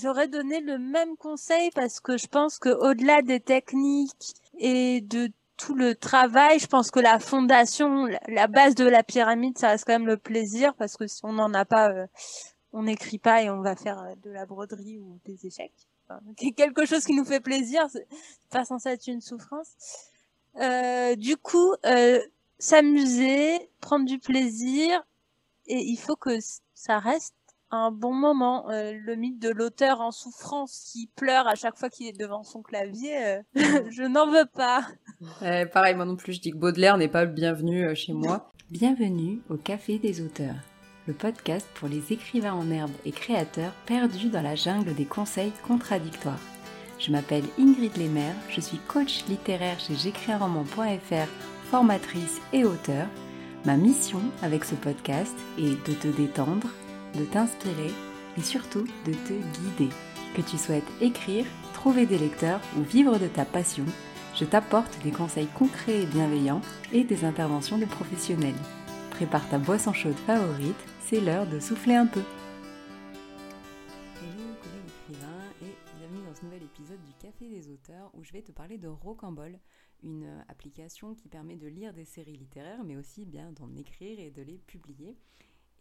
J'aurais donné le même conseil parce que je pense que au-delà des techniques et de tout le travail, je pense que la fondation, la base de la pyramide, ça reste quand même le plaisir parce que si on n'en a pas, euh, on n'écrit pas et on va faire euh, de la broderie ou des échecs. quelque chose qui nous fait plaisir, c'est pas censé être une souffrance. Euh, du coup, euh, s'amuser, prendre du plaisir, et il faut que ça reste un bon moment. Euh, le mythe de l'auteur en souffrance qui pleure à chaque fois qu'il est devant son clavier, euh, je n'en veux pas. pareil, moi non plus, je dis que Baudelaire n'est pas le bienvenu euh, chez moi. Bienvenue au Café des auteurs, le podcast pour les écrivains en herbe et créateurs perdus dans la jungle des conseils contradictoires. Je m'appelle Ingrid Lemaire, je suis coach littéraire chez j'écrisunroman.fr, formatrice et auteur. Ma mission avec ce podcast est de te détendre, de t'inspirer et surtout de te guider. Que tu souhaites écrire, trouver des lecteurs ou vivre de ta passion, je t'apporte des conseils concrets et bienveillants et des interventions de professionnels. Prépare ta boisson chaude favorite, c'est l'heure de souffler un peu. Hello collègues écrivains et bienvenue dans ce nouvel épisode du Café des auteurs où je vais te parler de Rocambole, une application qui permet de lire des séries littéraires mais aussi bien d'en écrire et de les publier.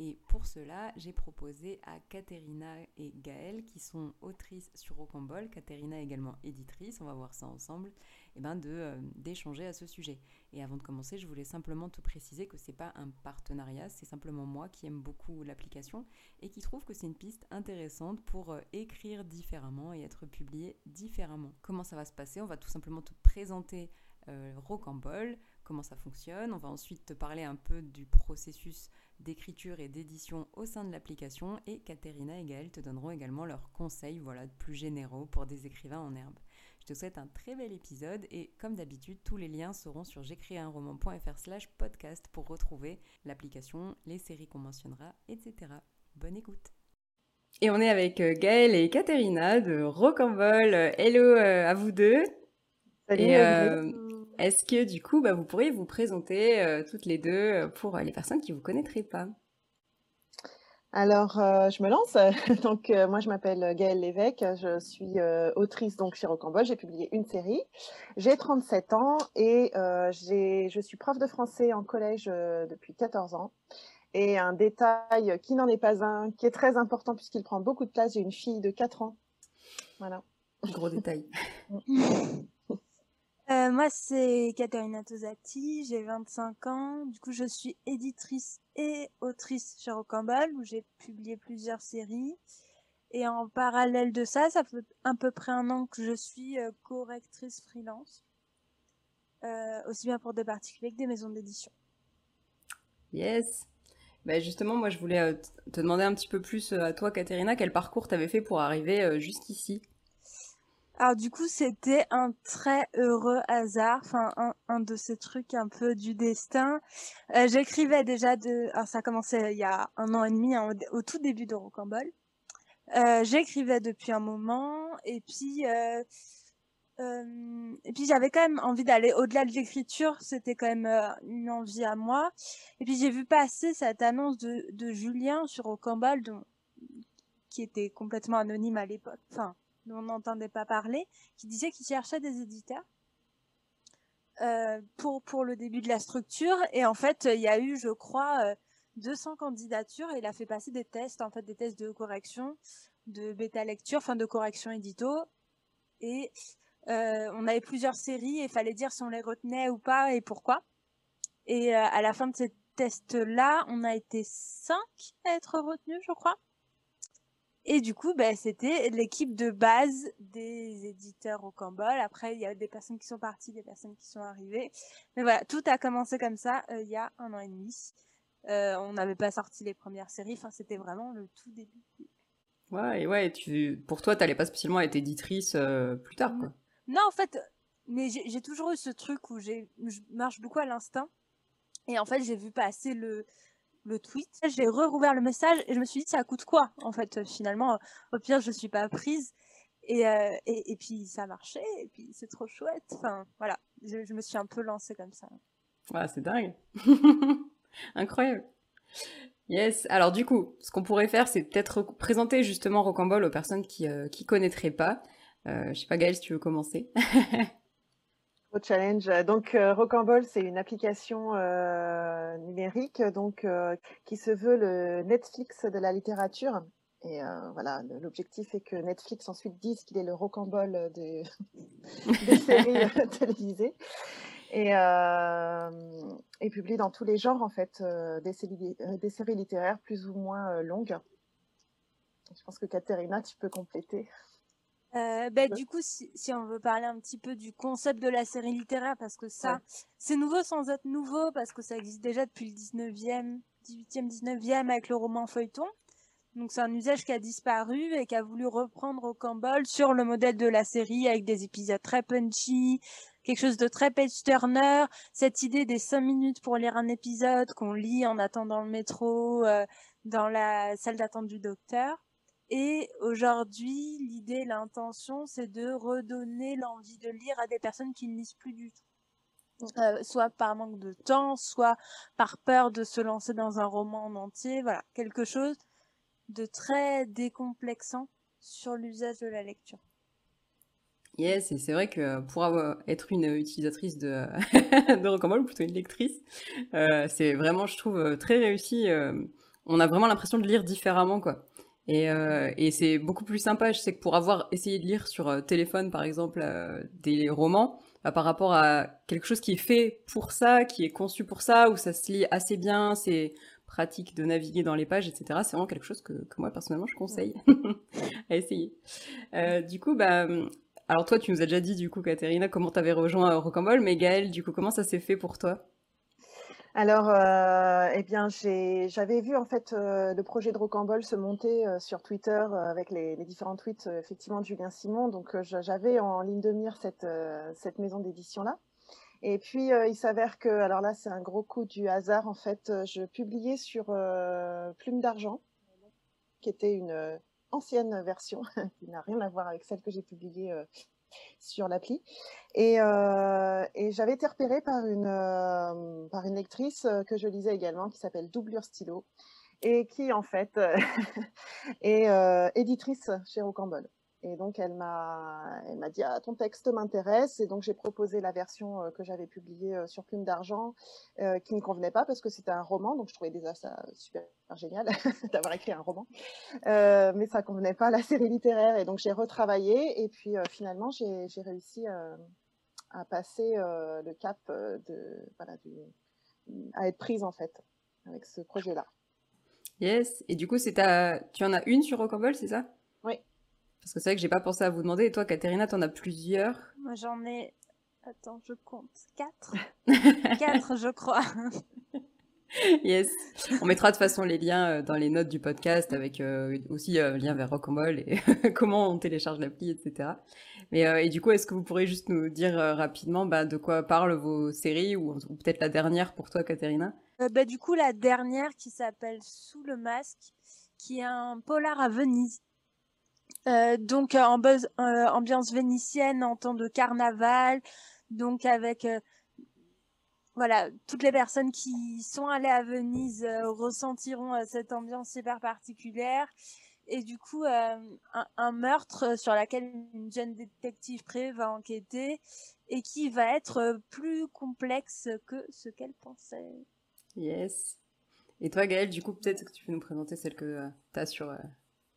Et pour cela, j'ai proposé à Katerina et Gaëlle, qui sont autrices sur Rocambole, Katerina également éditrice, on va voir ça ensemble, et eh ben de euh, d'échanger à ce sujet. Et avant de commencer, je voulais simplement te préciser que c'est pas un partenariat, c'est simplement moi qui aime beaucoup l'application et qui trouve que c'est une piste intéressante pour euh, écrire différemment et être publié différemment. Comment ça va se passer? On va tout simplement te présenter euh, comment ça fonctionne. On va ensuite te parler un peu du processus d'écriture et d'édition au sein de l'application et Katerina et Gaël te donneront également leurs conseils voilà, plus généraux pour des écrivains en herbe. Je te souhaite un très bel épisode et comme d'habitude, tous les liens seront sur j'écrisunroman.fr slash podcast pour retrouver l'application, les séries qu'on mentionnera, etc. Bonne écoute Et on est avec euh, Gaël et Katerina de Rocambole. Hello euh, à vous deux Salut est-ce que du coup, bah, vous pourriez vous présenter euh, toutes les deux euh, pour euh, les personnes qui ne vous connaîtraient pas? Alors, je me lance. donc, moi, je m'appelle Gaëlle Lévesque. Je suis autrice donc chez Rocambole. J'ai publié une série. J'ai 37 ans et je suis prof de français en collège depuis 14 ans. Et un détail qui n'en est pas un, qui est très important puisqu'il prend beaucoup de place, j'ai une fille de 4 ans. Voilà. Gros détail. Euh, moi, c'est Caterina Tosati, j'ai 25 ans. Du coup, je suis éditrice et autrice chez Rocambole, où j'ai publié plusieurs séries. Et en parallèle de ça, ça fait à peu près un an que je suis euh, correctrice freelance, euh, aussi bien pour des particuliers que des maisons d'édition. Yes. Bah justement, moi, je voulais te demander un petit peu plus à toi, Caterina, quel parcours tu avais fait pour arriver jusqu'ici? Alors du coup, c'était un très heureux hasard, enfin un, de ces trucs un peu du destin. Euh, J'écrivais déjà de, alors ça a commencé il y a un an et demi, hein, au, tout début de Rocambole. Euh, J'écrivais depuis un moment et puis euh, et puis j'avais quand même envie d'aller au-delà de l'écriture, c'était quand même une envie à moi. Et puis j'ai vu passer cette annonce de, de Julien sur Rocambole, qui était complètement anonyme à l'époque. Enfin on n'entendait pas parler, qui disait qu'il cherchait des éditeurs euh, pour, le début de la structure. Et en fait, il y a eu, je crois, 200 euh, candidatures il a fait passer des tests, en fait, des tests de correction, de bêta lecture, enfin de correction édito. Et euh, on avait plusieurs séries et il fallait dire si on les retenait ou pas et pourquoi. Et à la fin de ces tests-là, on a été cinq à être retenus, je crois. Et du coup, ben, c'était l'équipe de base des éditeurs au Cambol. Après, il y a des personnes qui sont parties, des personnes qui sont arrivées. Mais voilà, tout a commencé comme ça euh, il y a un an et demi. Euh, on n'avait pas sorti les premières séries. Enfin, c'était vraiment le tout début. Ouais, et ouais, tu, pour toi, tu n'allais pas spécialement être éditrice euh, plus tard, quoi. Non, en fait, mais j'ai toujours eu ce truc où je marche beaucoup à l'instinct. Et en fait, j'ai vu passer le, le tweet. J'ai re-rouvert le message et je me suis dit, ça coûte quoi En fait, finalement, au pire, je suis pas prise. Et, euh, et, puis, ça a marché. Et puis, c'est trop chouette. Enfin, voilà. Je, me suis un peu lancée comme ça. Ouais, c'est dingue. Incroyable. Yes. Alors du coup, ce qu'on pourrait faire, c'est peut-être présenter justement Rocambole aux personnes qui ne connaîtraient pas. Euh, je sais pas Gaëlle si tu veux commencer. Au challenge. Donc Rocambole, c'est une application numérique donc qui se veut le Netflix de la littérature. Et voilà, l'objectif est que Netflix ensuite dise qu'il est le rocambole des, des séries télévisées et, et, publie dans tous les genres en fait des, séries, des séries littéraires plus ou moins longues. Je pense que Katerina, tu peux compléter. Euh, bah, du coup, si, si, on veut parler un petit peu du concept de la série littéraire, parce que ça, c'est nouveau sans être nouveau, parce que ça existe déjà depuis le 19e, 18e, 19e avec le roman feuilleton. Donc c'est un usage qui a disparu et qui a voulu reprendre au Campbell sur le modèle de la série avec des épisodes très punchy, quelque chose de très page-turner, cette idée des cinq minutes pour lire un épisode qu'on lit en attendant le métro, euh, dans la salle d'attente du docteur. Et aujourd'hui, l'idée, l'intention, c'est de redonner l'envie de lire à des personnes qui ne lisent plus du tout. Euh, soit par manque de temps, soit par peur de se lancer dans un roman en entier. Voilà, quelque chose de très décomplexant sur l'usage de la lecture. Yes, et c'est vrai que pour avoir, être une utilisatrice de, de ou plutôt une lectrice, euh, c'est vraiment, je trouve, très réussi. Euh, on a vraiment l'impression de lire différemment, quoi. Et, euh, et c'est beaucoup plus sympa. Je sais que pour avoir essayé de lire sur euh, téléphone, par exemple, euh, des romans, bah, par rapport à quelque chose qui est fait pour ça, qui est conçu pour ça, où ça se lit assez bien, c'est pratique de naviguer dans les pages, etc. C'est vraiment quelque chose que, que moi personnellement je conseille à essayer. Euh, du coup, bah, alors toi, tu nous as déjà dit du coup, Katerina, comment tu avais rejoint Rocambole, mais Gaëlle, du coup, comment ça s'est fait pour toi? Alors, euh, eh bien, j'avais vu en fait euh, le projet de Rocambole se monter euh, sur Twitter avec les, les, différents tweets effectivement de Julien Simon. Donc, j'avais en ligne de mire cette, cette maison d'édition là. Et puis, il s'avère que, alors là, c'est un gros coup du hasard. En fait, je publiais sur Plume d'argent, qui était une ancienne version qui n'a rien à voir avec celle que j'ai publiée sur l'appli. Et, euh, et j'avais été repérée par une, euh, par une lectrice euh, que je lisais également, qui s'appelle Doublure Stylo, et qui en fait est éditrice chez Rocambole. Et donc elle m'a, elle m'a dit ah ton texte m'intéresse et donc j'ai proposé la version euh, que j'avais publiée euh, sur Plume d'argent euh, qui ne convenait pas parce que c'était un roman donc je trouvais déjà ça super génial d'avoir écrit un roman mais ça convenait pas à la série littéraire et donc j'ai retravaillé et puis finalement j'ai, j'ai réussi à passer le cap de voilà du, à être prise en fait avec ce projet là. Yes et du coup c'est ta tu en as une sur Rocambole c'est ça? Oui. Parce que c'est vrai que j'ai pas pensé à vous demander. Et toi, Katerina, t'en as plusieurs Moi, j'en ai. Attends, je compte. Quatre Quatre, je crois. yes. On mettra de toute façon les liens euh, dans les notes du podcast avec euh, aussi euh, lien vers Rocambole et comment on télécharge l'appli, etc. Mais euh, et du coup, est-ce que vous pourrez juste nous dire rapidement bah, de quoi parlent vos séries ou, ou peut-être la dernière pour toi, Katerina bah, Du coup, la dernière qui s'appelle Sous le masque, qui est un polar à Venise euh, donc euh, en euh, ambiance vénitienne en temps de carnaval, donc avec voilà toutes les personnes qui sont allées à Venise ressentiront cette ambiance super particulière et du coup un, meurtre sur laquelle une jeune détective privée va enquêter et qui va être plus complexe que ce qu'elle pensait. Yes. Et toi Gaëlle, du coup peut-être que tu peux nous présenter celle que tu as sur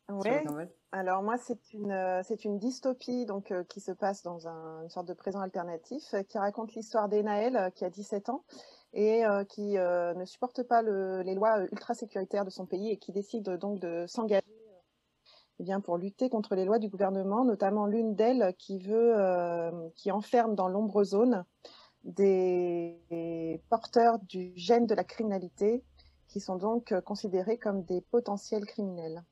Ouais. Alors moi, c'est une euh, c'est une dystopie donc euh, qui se passe dans un, une sorte de présent alternatif euh, qui raconte l'histoire d'Enaël qui a 17 ans et qui ne supporte pas le, les lois ultra sécuritaires de son pays et qui décide donc de s'engager eh bien pour lutter contre les lois du gouvernement, notamment l'une d'elles qui veut qui enferme dans l'ombre zone des, des porteurs du gène de la criminalité qui sont donc considérés comme des potentiels criminels.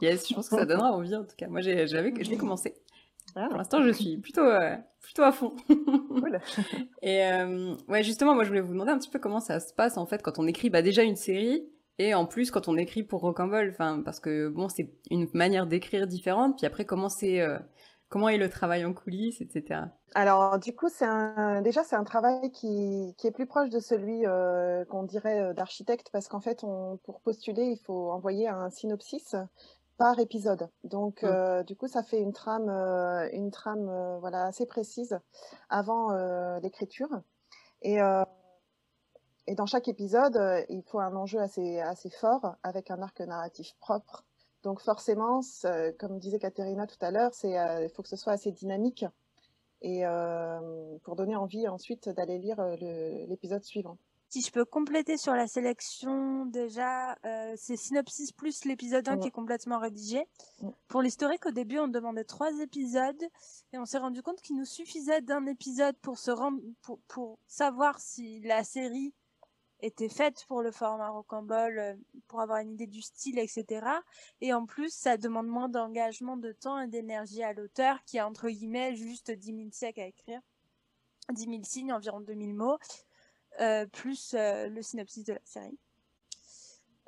Yes, je pense que ça donnera envie en tout cas. Moi, j'ai, j'avais, je l'ai commencé. Ah. Pour l'instant, je suis plutôt, euh, plutôt à fond. cool. Et euh, ouais, justement, moi, je voulais vous demander un petit peu comment ça se passe en fait quand on écrit bah, déjà une série et en plus quand on écrit pour Rocambole. Enfin, parce que bon, c'est une manière d'écrire différente. Puis après, comment c'est, euh, Comment est le travail en coulisses, etc. Alors, du coup, c'est un, déjà, c'est un travail qui, qui, est plus proche de celui euh, qu'on dirait euh, d'architecte, parce qu'en fait, on, pour postuler, il faut envoyer un synopsis par épisode. Donc, mmh. euh, du coup, ça fait une trame, euh, une trame euh, voilà, assez précise avant l'écriture. Et, et dans chaque épisode, il faut un enjeu assez, assez fort, avec un arc narratif propre. Donc, forcément, comme disait Katerina tout à l'heure, il faut que ce soit assez dynamique et pour donner envie ensuite d'aller lire l'épisode suivant. Si je peux compléter sur la sélection, déjà, euh, c'est Synopsis plus l'épisode 1 qui est complètement rédigé. Pour l'historique, au début, on demandait trois épisodes et on s'est rendu compte qu'il nous suffisait d'un épisode pour se rendre, pour, pour savoir si la série était faite pour le format rocambole, euh, pour avoir une idée du style, etc. Et en plus, ça demande moins d'engagement de temps et d'énergie à l'auteur qui a entre guillemets juste 10 000 siècles à écrire. 10 000 signes, environ 2000 mots. Euh, plus euh, le synopsis de la série.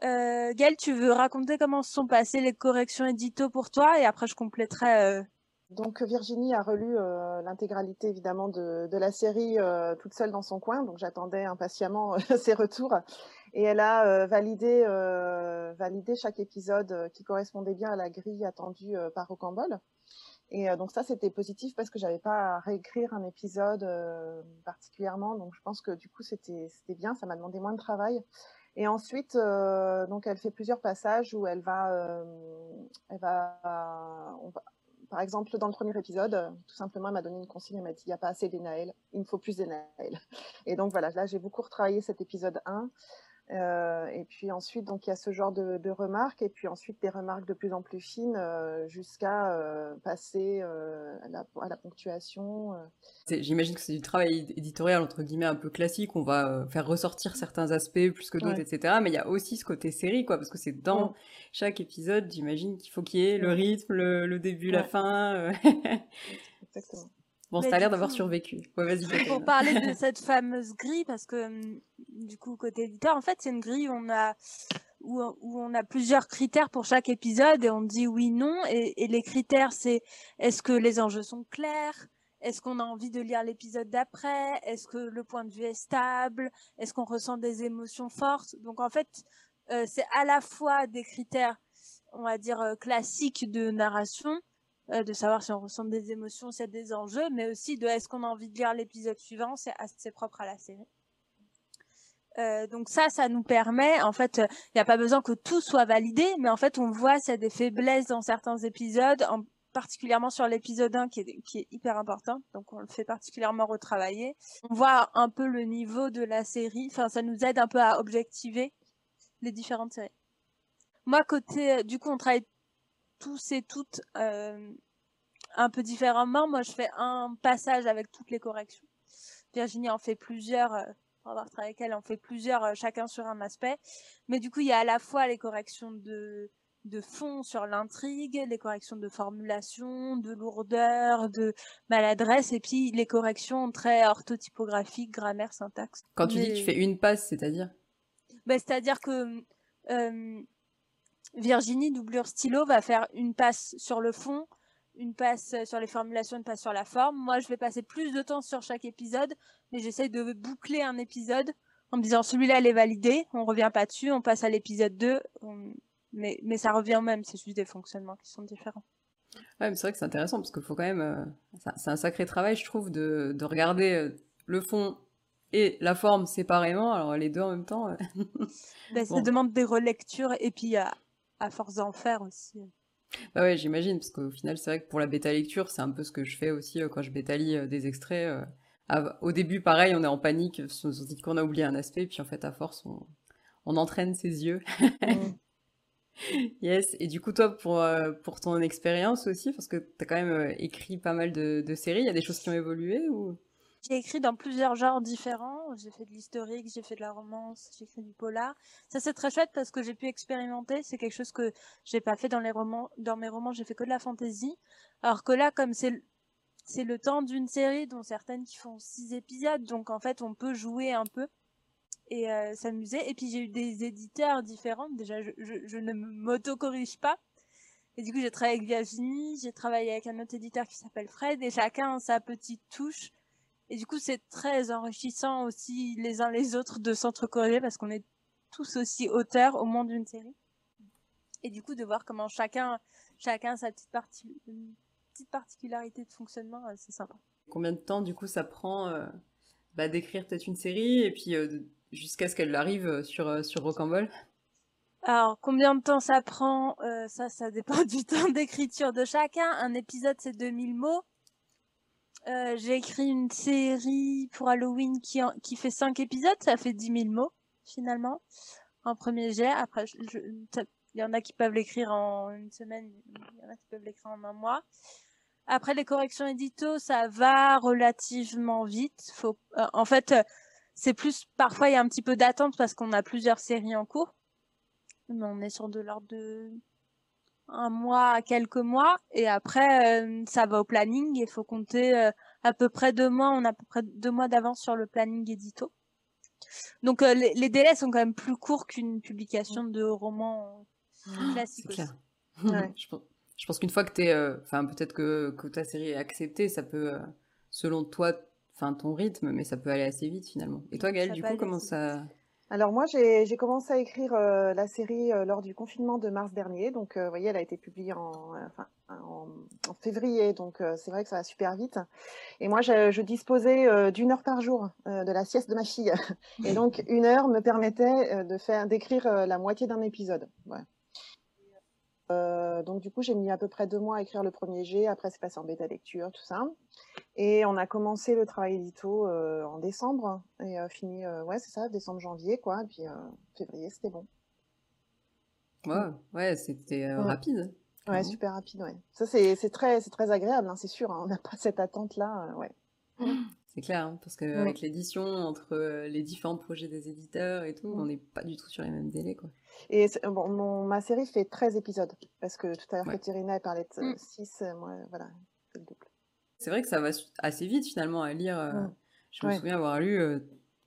Euh, Gaëlle, tu veux raconter comment se sont passées les corrections édito pour toi? Et après je compléterai. Donc Virginie a relu l'intégralité évidemment de, de la série toute seule dans son coin, donc j'attendais impatiemment ses retours et elle a validé, validé chaque épisode qui correspondait bien à la grille attendue par Rocambole. Et euh, donc ça, c'était positif parce que j'avais pas à réécrire un épisode euh, particulièrement. Donc je pense que du coup, c'était bien. Ça m'a demandé moins de travail. Et ensuite, euh, donc elle fait plusieurs passages où elle va, euh, elle va, par exemple, dans le premier épisode, tout simplement, elle m'a donné une consigne. Elle m'a dit, il n'y a pas assez d'énaël. Il me faut plus d'énaël. Et donc voilà, là, j'ai beaucoup retravaillé cet épisode 1. Euh, et puis ensuite, donc il y a ce genre de, de, remarques, et puis ensuite des remarques de plus en plus fines euh, jusqu'à euh, passer à la, à, la, ponctuation. J'imagine que c'est du travail éditorial entre guillemets un peu classique. On va faire ressortir certains aspects plus que d'autres, ouais. etc. Mais il y a aussi ce côté série, quoi, parce que c'est dans ouais. chaque épisode. J'imagine qu'il faut qu'il y ait le rythme, le, le début, la fin. Exactement. Bon, ça a l'air d'avoir survécu. Ouais, vas-y. Pour parler de cette fameuse grille, parce que hum, du coup côté éditeur, en fait, c'est une grille où on a où, où, on a plusieurs critères pour chaque épisode et on dit oui, non. Et, et les critères, c'est est-ce que les enjeux sont clairs? Est-ce qu'on a envie de lire l'épisode d'après? Est-ce que le point de vue est stable? Est-ce qu'on ressent des émotions fortes? Donc en fait, euh, c'est à la fois des critères, on va dire, euh, classiques de narration, euh, de savoir si on ressent des émotions, s'il y a des enjeux, mais aussi de est-ce qu'on a envie de lire l'épisode suivant, c'est assez propre à la série. Euh, donc ça, ça nous permet, en fait, il euh, n'y a pas besoin que tout soit validé, mais en fait, on voit s'il y a des faiblesses dans certains épisodes, en, particulièrement sur l'épisode 1 qui est, qui est hyper important, donc on le fait particulièrement retravailler. On voit un peu le niveau de la série, enfin ça nous aide un peu à objectiver les différentes séries. Moi, côté, du coup, on travaille tous et toutes euh, un peu différemment. Moi, je fais un passage avec toutes les corrections. Virginie en fait plusieurs, euh, pour avoir travaillé avec elle, en fait plusieurs, euh, chacun sur un aspect. Mais du coup, il y a à la fois les corrections de, de fond sur l'intrigue, les corrections de formulation, de lourdeur, de maladresse, et puis les corrections très orthotypographiques, grammaire, syntaxe. Quand tu Mais... dis que tu fais une passe, c'est-à-dire? Ben, C'est-à-dire que euh, Virginie, doublure stylo, va faire une passe sur le fond, une passe sur les formulations, une passe sur la forme. Moi, je vais passer plus de temps sur chaque épisode, mais j'essaye de boucler un épisode en me disant celui-là, elle est validé, on revient pas dessus, on passe à l'épisode 2, on... mais, mais ça revient au même, c'est juste des fonctionnements qui sont différents. Ouais, mais c'est vrai que c'est intéressant parce qu'il faut quand même. Euh, c'est un sacré travail, je trouve, de, de regarder euh, le fond et la forme séparément, alors les deux en même temps. Euh... ben, ça bon. demande des relectures et puis à, force d'en faire aussi. Bah ouais, j'imagine, parce qu'au final, c'est vrai que pour la bêta lecture, c'est un peu ce que je fais aussi euh, quand je bêta lis euh, des extraits. Euh, au début, pareil, on est en panique, on se dit qu'on a oublié un aspect, puis en fait, à force, on, on entraîne ses yeux. Mm. yes, et du coup, toi, pour, pour ton expérience aussi, parce que tu as quand même écrit pas mal de, de séries, il y a des choses qui ont évolué ou? J'ai écrit dans plusieurs genres différents. J'ai fait de l'historique, j'ai fait de la romance, j'ai écrit du polar. Ça c'est très chouette parce que j'ai pu expérimenter. C'est quelque chose que j'ai pas fait dans les romans. Dans mes romans, j'ai fait que de la fantaisie. Alors que là, comme c'est le temps d'une série, dont certaines qui font six épisodes, donc en fait on peut jouer un peu et euh, s'amuser. Et puis j'ai eu des éditeurs différents. Déjà, je, je, je ne m'auto-corrige pas. Et du coup, j'ai travaillé avec Virginie, j'ai travaillé avec un autre éditeur qui s'appelle Fred, et chacun a sa petite touche. Et du coup, c'est très enrichissant aussi les uns les autres de s'entrecorriger parce qu'on est tous aussi auteurs au moins d'une série. Et du coup, de voir comment chacun, chacun a sa petite, partie, petite particularité de fonctionnement, euh, c'est sympa. Combien de temps, du coup, ça prend euh, bah, d'écrire peut-être une série et puis euh, jusqu'à ce qu'elle arrive sur, sur Rocambole alors, combien de temps ça prend? Ça, ça dépend du temps d'écriture de chacun. Un épisode, c'est 2000 mots. Euh, j'ai écrit une série pour Halloween qui, qui fait 5 épisodes, ça fait 10 000 mots, finalement, en premier jet. Après, il y en a qui peuvent l'écrire en une semaine, il y en a qui peuvent l'écrire en un mois. Après, les corrections édito, ça va relativement vite. Faut, euh, en fait, c'est plus, parfois, il y a un petit peu d'attente parce qu'on a plusieurs séries en cours. Mais on est sur de l'ordre de un mois à quelques mois et après euh, ça va au planning il faut compter euh, à peu près deux mois on a à peu près deux mois d'avance sur le planning édito. Donc euh, les, délais sont quand même plus courts qu'une publication de roman ah, classique clair. je pense, qu'une fois que tu enfin peut-être que, que ta série est acceptée ça peut selon toi enfin ton rythme mais ça peut aller assez vite finalement. Et toi Gaëlle du coup comment ça alors moi, j'ai commencé à écrire euh, la série euh, lors du confinement de mars dernier. Donc, euh, voyez, elle a été publiée en, février. Donc, c'est vrai que ça va super vite. Et moi, je, disposais d'une heure par jour de la sieste de ma fille. Et donc, une heure me permettait de faire d'écrire la moitié d'un épisode. Donc du coup, j'ai mis à peu près deux mois à écrire le premier G. Après, c'est passé en bêta lecture, tout ça. Et on a commencé le travail édito euh, en décembre et euh, fini, ouais, c'est ça, décembre-janvier, quoi. Et puis février, c'était bon. Ouais, ouais, c'était rapide. Ouais, super rapide, ouais. Ça, c'est très, très agréable, hein, c'est sûr. Hein. on n'a pas cette attente-là, ouais. C'est clair, hein, parce qu'avec l'édition, entre les différents projets des éditeurs et tout, on n'est pas du tout sur les mêmes délais, quoi. Et bon, ma série fait 13 épisodes, parce que tout à l'heure, ouais. parlait de 6, mm. moi, voilà, c'est le double. C'est vrai que ça va assez vite, finalement, à lire. Euh. Je me souviens avoir lu... Euh,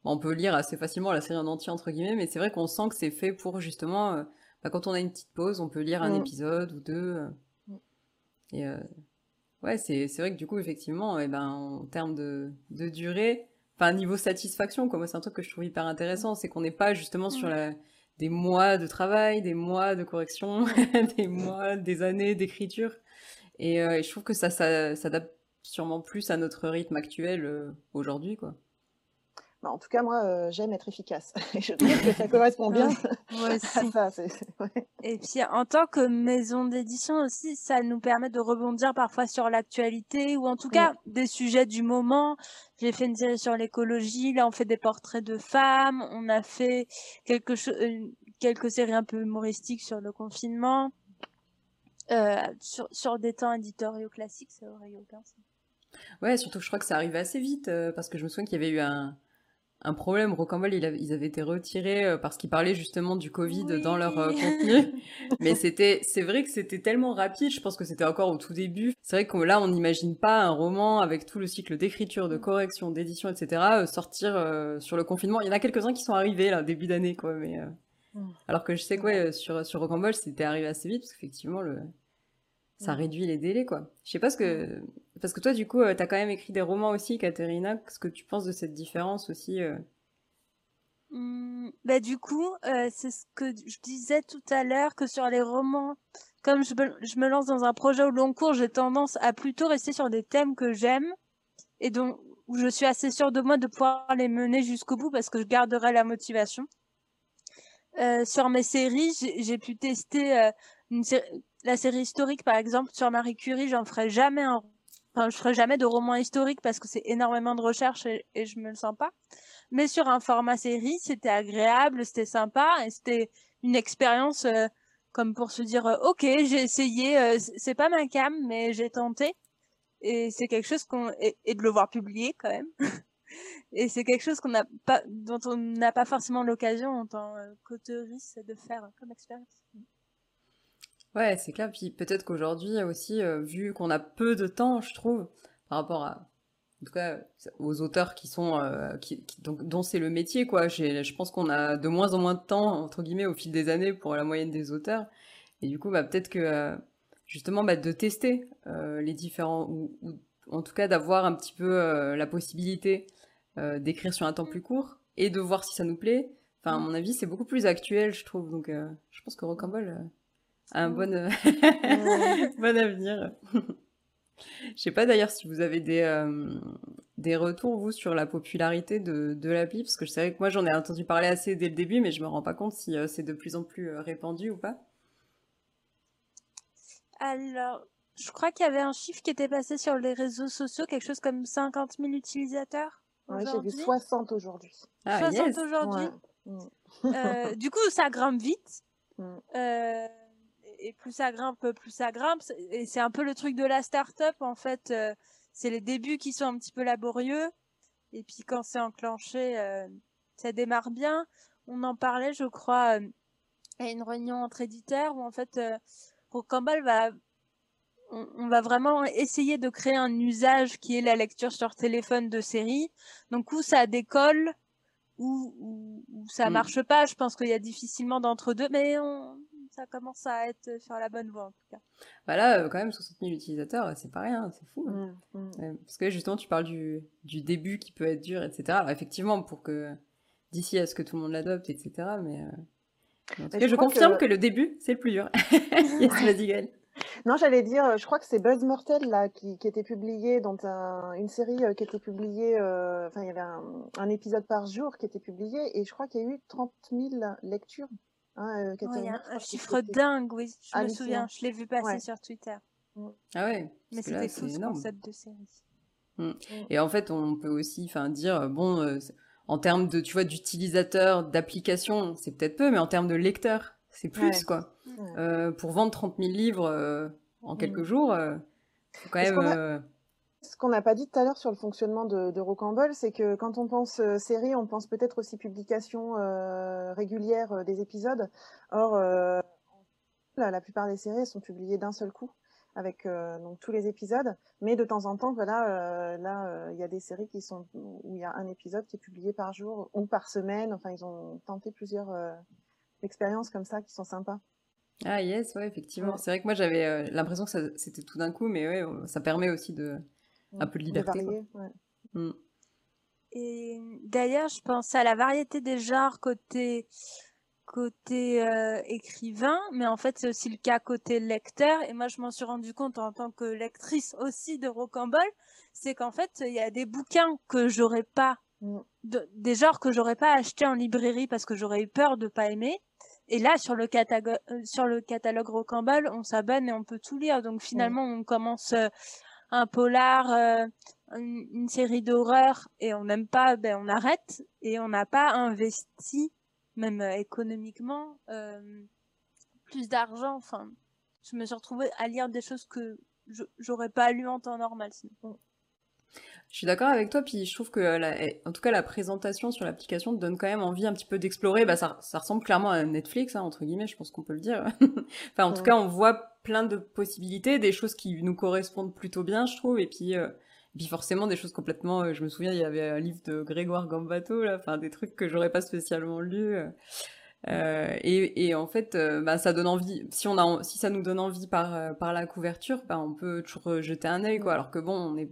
on peut lire assez facilement la série en entier, entre guillemets, mais c'est vrai qu'on sent que c'est fait pour, justement... Euh, bah, quand on a une petite pause, on peut lire un épisode ou deux. Et... Ouais, c'est vrai que du coup, effectivement, et eh ben, en termes de, de durée, enfin, niveau satisfaction, quoi, c'est un truc que je trouve hyper intéressant, c'est qu'on n'est pas justement sur la, des mois de travail, des mois de correction, des mois, des années d'écriture. Et, euh, je trouve que ça, ça s'adapte sûrement plus à notre rythme actuel euh, aujourd'hui, quoi. Bah, en tout cas, moi, euh, j'aime être efficace. Et je trouve que ça correspond bien moi aussi. Et puis, en tant que maison d'édition aussi, ça nous permet de rebondir parfois sur l'actualité ou en tout cas des sujets du moment. J'ai fait une série sur l'écologie. Là, on fait des portraits de femmes. On a fait quelque chose, quelques séries un peu humoristiques sur le confinement. Euh, sur, sur des temps éditoriaux classiques, ça aurait eu aucun sens. Ouais, surtout je crois que ça arrive assez vite euh, parce que je me souviens qu'il y avait eu un, un problème. Rocambole, ils avaient été retirés euh, parce qu'ils parlaient justement du Covid dans leur euh, contenu. Mais c'était, c'est vrai que c'était tellement rapide. Je pense que c'était encore au tout début. C'est vrai que là, on n'imagine pas un roman avec tout le cycle d'écriture, de correction, d'édition, etc. Euh, sortir sur le confinement. Il y en a quelques-uns qui sont arrivés là début d'année, quoi. Mais mm. alors que je sais quoi, sur sur Rocambole, c'était arrivé assez vite parce qu'effectivement le ça réduit les délais, quoi. Je sais pas ce que... Parce que toi, du coup, euh, tu as quand même écrit des romans aussi, Katerina. Qu'est-ce que tu penses de cette différence aussi euh? Mmh, bah, Du coup, euh, c'est ce que je disais tout à l'heure, que sur les romans, comme je me, je me lance dans un projet au long cours, j'ai tendance à plutôt rester sur des thèmes que j'aime et dont où je suis assez sûre de moi de pouvoir les mener jusqu'au bout parce que je garderai la motivation. sur mes séries, j'ai pu tester une série la série historique, par exemple, sur Marie Curie, j'en ferai jamais un, enfin, je ferai jamais de roman historique parce que c'est énormément de recherche et, je me le sens pas. Mais sur un format série, c'était agréable, c'était sympa et c'était une expérience euh, comme pour se dire, euh, ok, j'ai essayé, euh, c'est pas ma cam, mais j'ai tenté. Et c'est quelque chose qu'on, et, de le voir publier quand même. et c'est quelque chose qu'on n'a pas, dont on n'a pas forcément l'occasion en tant qu'auteuriste de faire comme expérience. Ouais, c'est clair. Puis peut-être qu'aujourd'hui aussi, euh, vu qu'on a peu de temps, je trouve, par rapport à, en tout cas, aux auteurs qui sont, euh, qui, donc, dont c'est le métier, quoi. Je pense qu'on a de moins en moins de temps, entre guillemets, au fil des années pour la moyenne des auteurs. Et du coup, bah, peut-être que, euh, justement bah, de tester les différents, ou, en tout cas d'avoir un petit peu la possibilité d'écrire sur un temps plus court et de voir si ça nous plaît. Enfin, à mon avis, c'est beaucoup plus actuel, je trouve. Donc, je pense que Rocambole un bon, bon avenir. Je sais pas d'ailleurs si vous avez des, euh, des retours, vous, sur la popularité de, de l'appli, parce que je savais que moi j'en ai entendu parler assez dès le début, mais je me rends pas compte si euh, c'est de plus en plus euh, répandu ou pas. Alors, je crois qu'il y avait un chiffre qui était passé sur les réseaux sociaux, quelque chose comme 50 000 utilisateurs. Oui, j'ai vu 60 aujourd'hui. 60 ah, aujourd'hui. Mm. du coup, ça grimpe vite. Mm et plus ça grimpe, plus ça grimpe. Et c'est un peu le truc de la start-up, en fait. Euh, c'est les débuts qui sont un petit peu laborieux. Et puis quand c'est enclenché, euh, ça démarre bien. On en parlait, je crois, euh, à une réunion entre éditeurs où en fait, Rocambole va on, va vraiment essayer de créer un usage qui est la lecture sur téléphone de série. Donc où ça décolle, ou, ou, ça mm. marche pas. Je pense qu'il y a difficilement d'entre deux, mais on, ça commence à être sur la bonne voie en tout cas. Bah là, euh, quand même, 60 000 utilisateurs, c'est pas rien, c'est fou. Hein. Mm, mm. Parce que justement, tu parles du, du, début qui peut être dur, etc. effectivement, pour que d'ici à ce que tout le monde l'adopte, etc. Mais, euh, en tout cas, je, confirme que... le début, c'est le plus dur. yes, vas-y, Non, j'allais dire, je crois que c'est Buzz Mortel là qui, qui était publié dans une série euh, qui était publiée. Enfin, il y avait un, un, épisode par jour qui était publié et je crois qu'il y a eu 30 000 lectures Hein, euh, un, chiffre dingue, oui, je me souviens, je l'ai vu passer sur Twitter. Mm. Ah ouais Mais c'était tout ce concept de série. Mm. Mm. Et en fait, on peut aussi enfin, dire, euh, bon, euh, en termes de, tu vois, d'utilisateurs, d'applications, c'est peut-être peu, mais en termes de lecteurs, c'est plus, quoi. pour vendre 30 000 livres en quelques jours, faut quand même... Ce qu'on n'a pas dit tout à l'heure sur le fonctionnement de, de Rocambole, c'est que quand on pense euh, série, on pense peut-être aussi publication euh, régulière euh, des épisodes. Or, la, plupart des séries sont publiées d'un seul coup avec donc tous les épisodes, mais de temps en temps, voilà, là, il y a des séries qui sont où il y a un épisode qui est publié par jour ou par semaine. Enfin, ils ont tenté plusieurs expériences comme ça qui sont sympas. Ah yes, ouais, effectivement. C'est vrai que moi j'avais l'impression que c'était tout d'un coup, mais ouais, ça permet aussi de un peu de liberté. Mm. Et d'ailleurs, je pense à la variété des genres côté côté euh, écrivain, mais en fait c'est aussi le cas côté lecteur. Et moi, je m'en suis rendu compte en tant que lectrice aussi de Rocambole, c'est qu'en fait il y a des bouquins que j'aurais pas, mm. des genres que j'aurais pas acheté en librairie parce que j'aurais eu peur de pas aimer. Et là, sur le catalogue, euh, sur le catalogue Rocambole, on s'abonne et on peut tout lire. Donc finalement, on commence euh, un polar, euh, une, série d'horreur et on n'aime pas, ben on arrête et on n'a pas investi, même euh, économiquement, euh, plus d'argent. Enfin, je me suis retrouvée à lire des choses que j'aurais pas lu en temps normal. Je suis d'accord avec toi, puis je trouve que, la, eh, en tout cas, la présentation sur l'application donne quand même envie un petit peu d'explorer. Bah, ça, ça ressemble clairement à Netflix, hein, entre guillemets, je pense qu'on peut le dire. enfin, en tout cas, on voit plein de possibilités, des choses qui nous correspondent plutôt bien, je trouve, et puis, euh, puis forcément des choses complètement. Euh, je me souviens, il y avait un livre de Grégoire Gambato, là, enfin des trucs que j'aurais pas spécialement lus. Euh, et, et, en fait, bah, ça donne envie. Si on a, si ça nous donne envie par par la couverture, bah, on peut toujours jeter un œil, quoi. Alors que bon, on est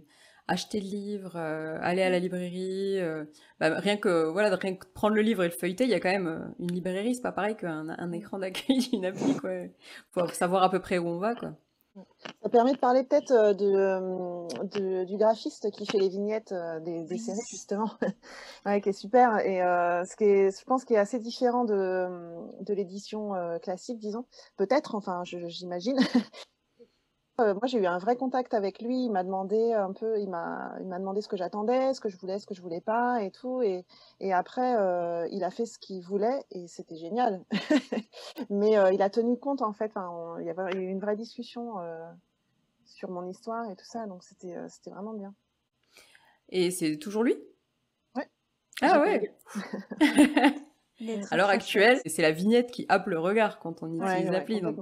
acheter le livre, euh, aller à la librairie, euh, bah, rien que voilà, rien que prendre le livre et le feuilleter, il y a quand même euh, une librairie, c'est pas pareil qu'un un écran d'accueil d'une appli quoi. Faut savoir à peu près où on va quoi. Ça permet de parler peut-être de, du graphiste qui fait les vignettes des, des séries justement, ouais, qui est super et ce qui est, je pense, qui est assez différent de, de l'édition classique, disons. Peut-être, enfin, j'imagine. Euh, moi, j'ai eu un vrai contact avec lui. Il m'a demandé un peu, il m'a, il m'a demandé ce que j'attendais, ce que je voulais, ce que je voulais pas, et tout. Et, et après, euh, il a fait ce qu'il voulait, et c'était génial. Mais euh, il a tenu compte, en fait. il y avait eu une vraie discussion sur mon histoire et tout ça, donc c'était, c'était vraiment bien. Et c'est toujours lui? Ouais. Ah ouais. à l'heure actuelle, c'est la vignette qui happe le regard quand on utilise l'appli. Donc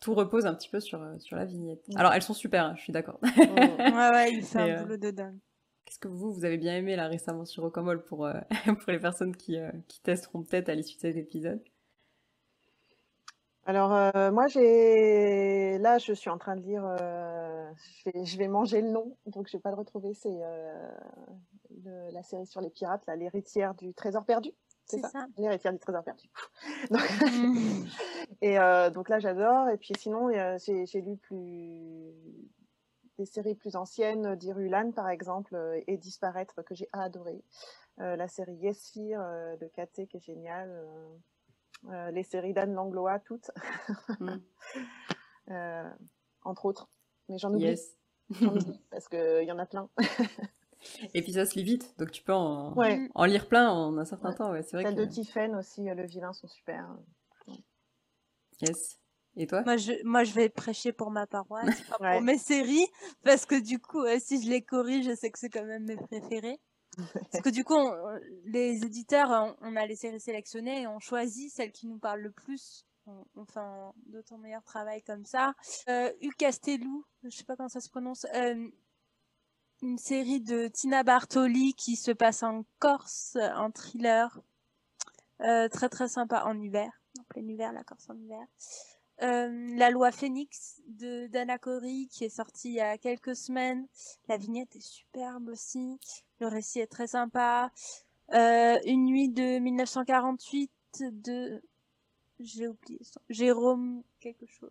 tout repose un petit peu sur, euh, sur la vignette. Alors, elles sont super, hein, je suis d'accord. ouais, ouais, il fait un euh, boulot de dingue. Qu'est-ce que vous, vous avez bien aimé là récemment sur Rocamole pour, euh, pour les personnes qui, qui testeront peut-être à l'issue de cet épisode? Alors, euh, moi, j'ai. Là, je suis en train de lire. euh, Je vais, je vais manger le nom, donc je vais pas le retrouver. C'est euh, le- la série sur les pirates, là, l'héritière du trésor perdu. C'est ça, ça. L'héritière du trésor perdu. Donc, Mm. et euh, donc là, j'adore. Et puis sinon, euh, j'ai lu plus des séries plus anciennes, d'Irulan par exemple, euh, et Disparaître que j'ai adoré. Euh, la série Yes Fear euh, de Kate qui est géniale. les séries d'Anne Langlois, toutes, Mm. euh, entre autres. Mais j'en oublie, Yes. oublie parce qu'il y en a plein. Et puis ça se lit vite, donc tu peux en, Ouais. en lire plein en un certain Ouais. temps. Ouais, c'est vrai Celles que... de Tiffen aussi, euh, le vilain sont super. Yes. Et toi? Moi, je, moi, je vais prêcher pour ma paroisse, Ouais. pour mes séries, parce que du coup, euh, si je les corrige, je sais que c'est quand même mes préférés. Parce que du coup, on- les éditeurs, on, on a les séries sélectionnées et on choisit celles qui nous parlent le plus. On, on fait un d'autant meilleur travail comme ça. Euh, U Castellou, je sais pas comment ça se prononce, euh, une série de Tina Bartoli qui se passe en Corse, un thriller euh, très très sympa en hiver, en plein hiver, la Corse en hiver. Euh, la loi Phoenix de Dana Corey qui est sortie il y a quelques semaines. La vignette est superbe aussi. Le récit est très sympa. Euh, une nuit de 1948 de j'ai oublié Jérôme quelque chose.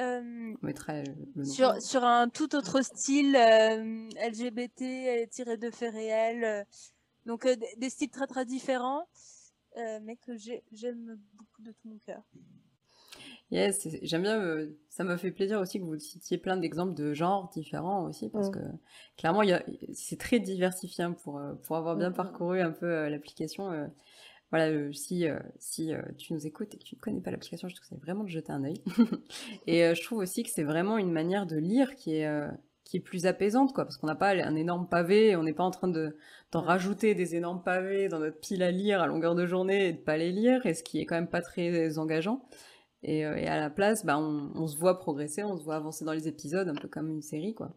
Euh, On mettra le nom. sur, sur un tout autre style euh, LGBT euh, tiré de faits réels. euh, donc euh, des, styles très très différents, euh, mais que j'ai- j'aime beaucoup de tout mon cœur. Yes, j'aime bien. euh, ça m'a fait plaisir aussi que vous citiez plein d'exemples de genres différents aussi, parce Mm. que clairement, il y a- c'est très diversifié hein, pour, pour avoir bien Mm, mm. parcouru un peu euh, l'application. euh, voilà, euh, si, euh, si euh, tu nous écoutes et que tu ne connais pas l'application, je te conseille vraiment de jeter un œil. et je trouve aussi que c'est vraiment une manière de lire qui est, qui est plus apaisante, quoi, parce qu'on n'a pas un énorme pavé, on n'est pas en train de d'en rajouter des énormes pavés dans notre pile à lire à longueur de journée et de pas les lire, et ce qui est quand même pas très engageant. Et, et à la place, bah, on, on se voit progresser, on se voit avancer dans les épisodes, un peu comme une série, quoi.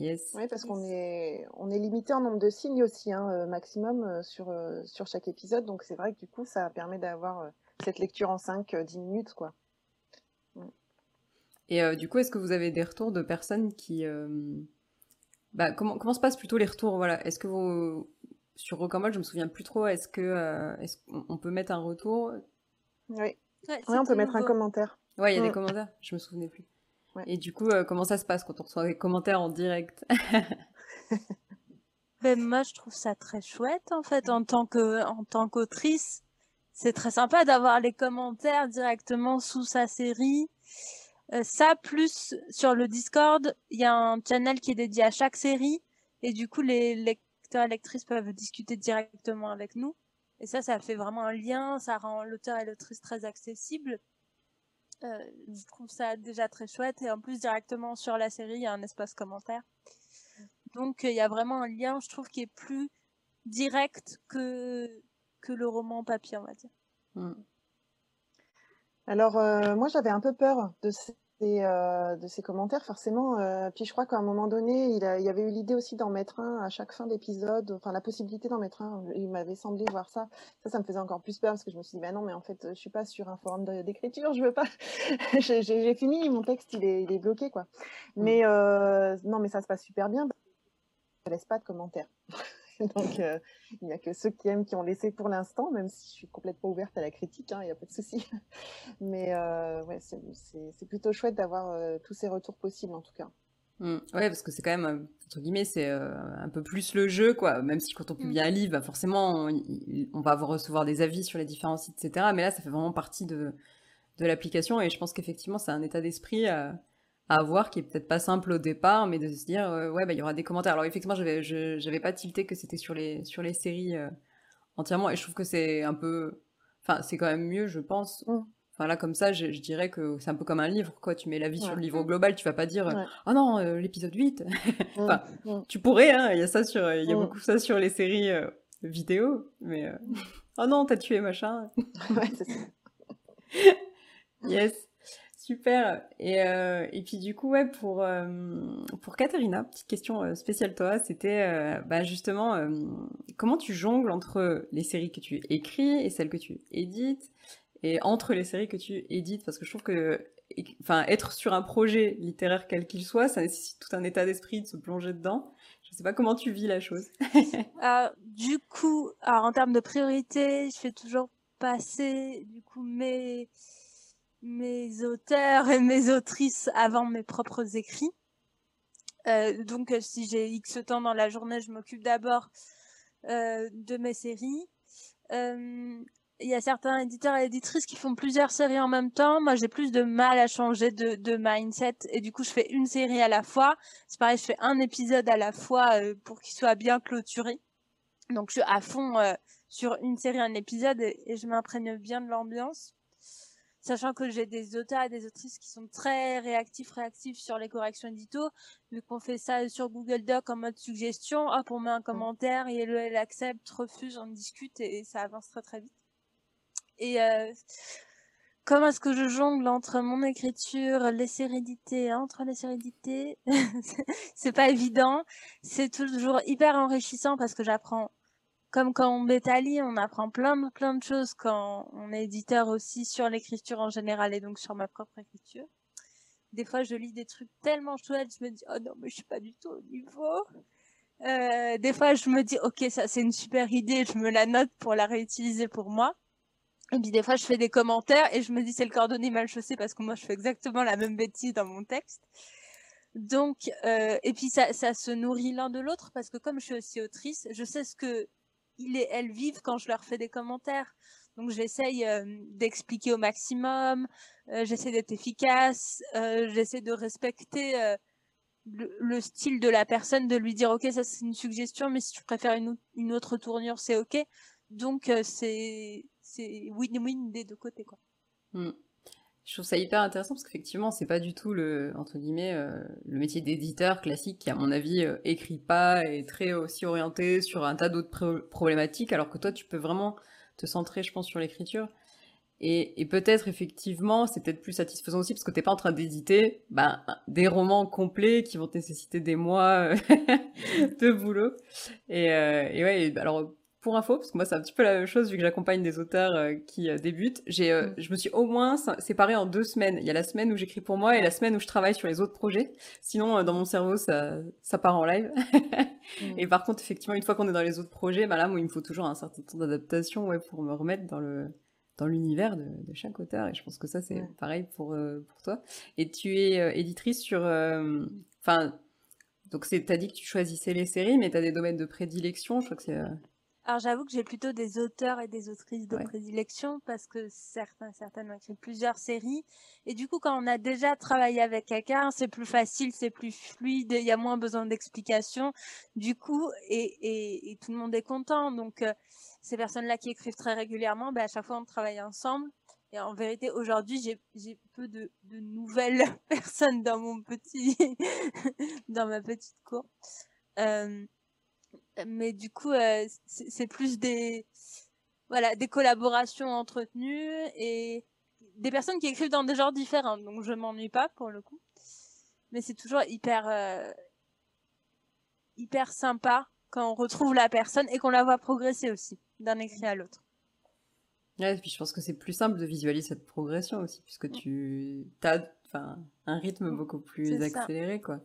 Mm, mm. Yes. Oui, parce qu'on est, on est limité en nombre de signes aussi, hein, euh, maximum euh, sur, euh, sur chaque épisode. Donc c'est vrai que du coup, ça permet d'avoir cette lecture en 5-10 minutes. Quoi. Et euh, du coup, est-ce que vous avez des retours de personnes qui... euh, Bah, comment, comment se passent plutôt les retours voilà? Est-ce que vous... Sur Rocambole, je me souviens plus trop, est-ce que euh, est-ce qu'on on peut mettre un retour? Oui, Ouais, on peut mettre un commentaire. Ouais, il y a des Mm. commentaires, je me souvenais plus. Ouais. Et du coup, euh, comment ça se passe quand on reçoit des commentaires en direct? Ben, moi, je trouve ça très chouette, en fait, en tant que, en tant qu'autrice. C'est très sympa d'avoir les commentaires directement sous sa série. Euh, ça, plus sur le Discord, il y a un channel qui est dédié à chaque série. Et du coup, les lecteurs et lectrices peuvent discuter directement avec nous. Et ça, ça fait vraiment un lien. Ça rend l'auteur et l'autrice très accessibles. Euh, je trouve ça déjà très chouette. Et en plus, directement sur la série, il y a un espace commentaire. Donc, il y a vraiment un lien, je trouve, qui est plus direct que, que le roman papier, on va dire. Mm. Alors, euh, moi, j'avais un peu peur de euh, de ces commentaires, forcément. euh, puis je crois qu'à un moment donné, il, a- il y avait eu l'idée aussi d'en mettre un à chaque fin d'épisode, enfin la possibilité d'en mettre un. Il m'avait semblé voir ça. Ça, ça me faisait encore plus peur parce que je me suis dit, bah non, mais en fait, je suis pas sur un forum d'écriture, je veux pas. J'ai fini, mon texte, il est, il est bloqué, quoi. Mais euh, non, mais ça se passe super bien. Je laisse pas de commentaires. Donc, euh, il n'y a que ceux qui aiment qui ont laissé pour l'instant, même si je suis complètement ouverte à la critique, hein, il n'y a pas de souci. Mais euh, ouais, c'est- plutôt chouette d'avoir euh, tous ces retours possibles, en tout cas. Mm. Ouais, parce que c'est quand même, entre guillemets, c'est un peu plus le jeu, quoi. Même si quand on publie un livre, bah, forcément, on, on va recevoir des avis sur les différents sites, etc. Mais là, ça fait vraiment partie de, de l'application et je pense qu'effectivement, c'est un état d'esprit à, avoir qui est peut-être pas simple au départ, mais de se dire, euh, ouais, bah, il y aura des commentaires. Alors, effectivement, j'avais, je, j'avais pas tilté que c'était sur les, sur les séries euh, entièrement et je trouve que c'est un peu, enfin, c'est quand même mieux, je pense. Mm. Enfin, là, comme ça, je, je dirais que c'est un peu comme un livre, quoi. Tu mets l'avis sur Ouais. le livre global, tu vas pas dire, Ouais. oh non, euh, l'épisode 8. Enfin, Mm, mm. tu pourrais, hein, il y a ça sur, il y a Mm. beaucoup ça sur les séries vidéo, mais oh non, t'as tué machin. Ouais, c'est ça. Yes, super. Et, euh, et puis du coup, ouais, pour, euh, pour Katharina, petite question euh, spéciale toi, c'était euh, bah, justement comment tu jongles entre les séries que tu écris et celles que tu édites et entre les séries que tu édites? Parce que je trouve que enfin, être sur un projet littéraire quel qu'il soit, ça nécessite tout un état d'esprit de se plonger dedans. Je ne sais pas comment tu vis la chose. du coup, alors, en termes de priorité, je fais toujours passer du coup mes mes auteurs et mes autrices avant mes propres écrits. Euh, donc, si j'ai X temps dans la journée, je m'occupe d'abord euh, de mes séries. Euh, il y a certains éditeurs et éditrices qui font plusieurs séries en même temps. Moi, j'ai plus de mal à changer de, de, mindset et du coup, je fais une série à la fois. C'est pareil, je fais un épisode à la fois euh, pour qu'il soit bien clôturé. Donc, je suis à fond euh, sur une série, un épisode et je m'imprègne bien de l'ambiance. Sachant que j'ai des auteurs et des autrices qui sont très réactifs, réactifs sur les corrections édito. Vu qu'on fait ça sur Google Doc en mode suggestion, hop, on met un commentaire, et elle, elle accepte, refuse, on discute et ça avance très très vite. Et euh, comment est-ce que je jongle entre mon écriture, les sérédités, entre les sérédités C'est pas évident. C'est toujours hyper enrichissant parce que j'apprends, comme quand on bétalie, on apprend plein de, plein de choses quand on est éditeur aussi sur l'écriture en général et donc sur ma propre écriture. Des fois, je lis des trucs tellement chouettes, je me dis, oh non, mais je suis pas du tout au niveau. Euh, des fois, je me dis, ok, ça c'est une super idée, je me la note pour la réutiliser pour moi. Et puis des fois, je fais des commentaires et je me dis c'est le cordonnier mal chaussé parce que moi, je fais exactement la même bêtise dans mon texte. Donc, euh, et puis ça, ça se nourrit l'un de l'autre parce que comme je suis aussi autrice, je sais ce que il et elle vivent quand je leur fais des commentaires. Donc j'essaye euh, d'expliquer au maximum, euh, j'essaie d'être efficace, euh, j'essaie de respecter euh, le, le, style de la personne, de lui dire ok ça c'est une suggestion, mais si tu préfères une, une autre tournure c'est ok. Donc c'est c'est win-win des deux côtés quoi. Mm. Je trouve ça hyper intéressant parce qu'effectivement c'est pas du tout le entre guillemets euh, le métier d'éditeur classique qui à mon avis euh, écrit pas et très aussi orienté sur un tas d'autres pr problématiques alors que toi tu peux vraiment te centrer je pense sur l'écriture. Et, peut-être effectivement c'est peut-être plus satisfaisant aussi parce que t'es pas en train d'éditer ben, des romans complets qui vont te nécessiter des mois de boulot. Et, euh, et ouais alors pour info, parce que moi c'est un petit peu la même chose vu que j'accompagne des auteurs euh, qui euh, débutent, j'ai, euh, je me suis au moins séparée en deux semaines. Il y a la semaine où j'écris pour moi et la semaine où je travaille sur les autres projets. Sinon, dans mon cerveau, ça, ça part en live. mmh. Et par contre, effectivement, une fois qu'on est dans les autres projets, bah là, moi, il me faut toujours un certain temps d'adaptation ouais, pour me remettre dans le dans l'univers de, de, chaque auteur. Et je pense que ça, c'est pareil pour, pour toi. Et tu es éditrice sur... Enfin, donc t'as dit que tu choisissais les séries, mais tu as des domaines de prédilection. Je crois que c'est... Alors j'avoue que j'ai plutôt des auteurs et des autrices de ouais. prédilection parce que certains, certaines ont écrit plusieurs séries et du coup quand on a déjà travaillé avec quelqu'un c'est plus facile, c'est plus fluide, il y a moins besoin d'explications du coup et, et, et, tout le monde est content donc euh, ces personnes-là qui écrivent très régulièrement, ben, à chaque fois on travaille ensemble et en vérité aujourd'hui j'ai peu de, de nouvelles personnes dans mon petit dans ma petite cour. Euh, mais du coup euh, c'est plus des voilà des collaborations entretenues et des personnes qui écrivent dans des genres différents. Donc je m'ennuie pas pour le coup. Mais c'est toujours hyper euh, hyper sympa quand on retrouve la personne et qu'on la voit progresser aussi d'un écrit à l'autre. Ouais, et puis je pense que c'est plus simple de visualiser cette progression aussi puisque mmh. tu as un rythme beaucoup plus accéléré ça. quoi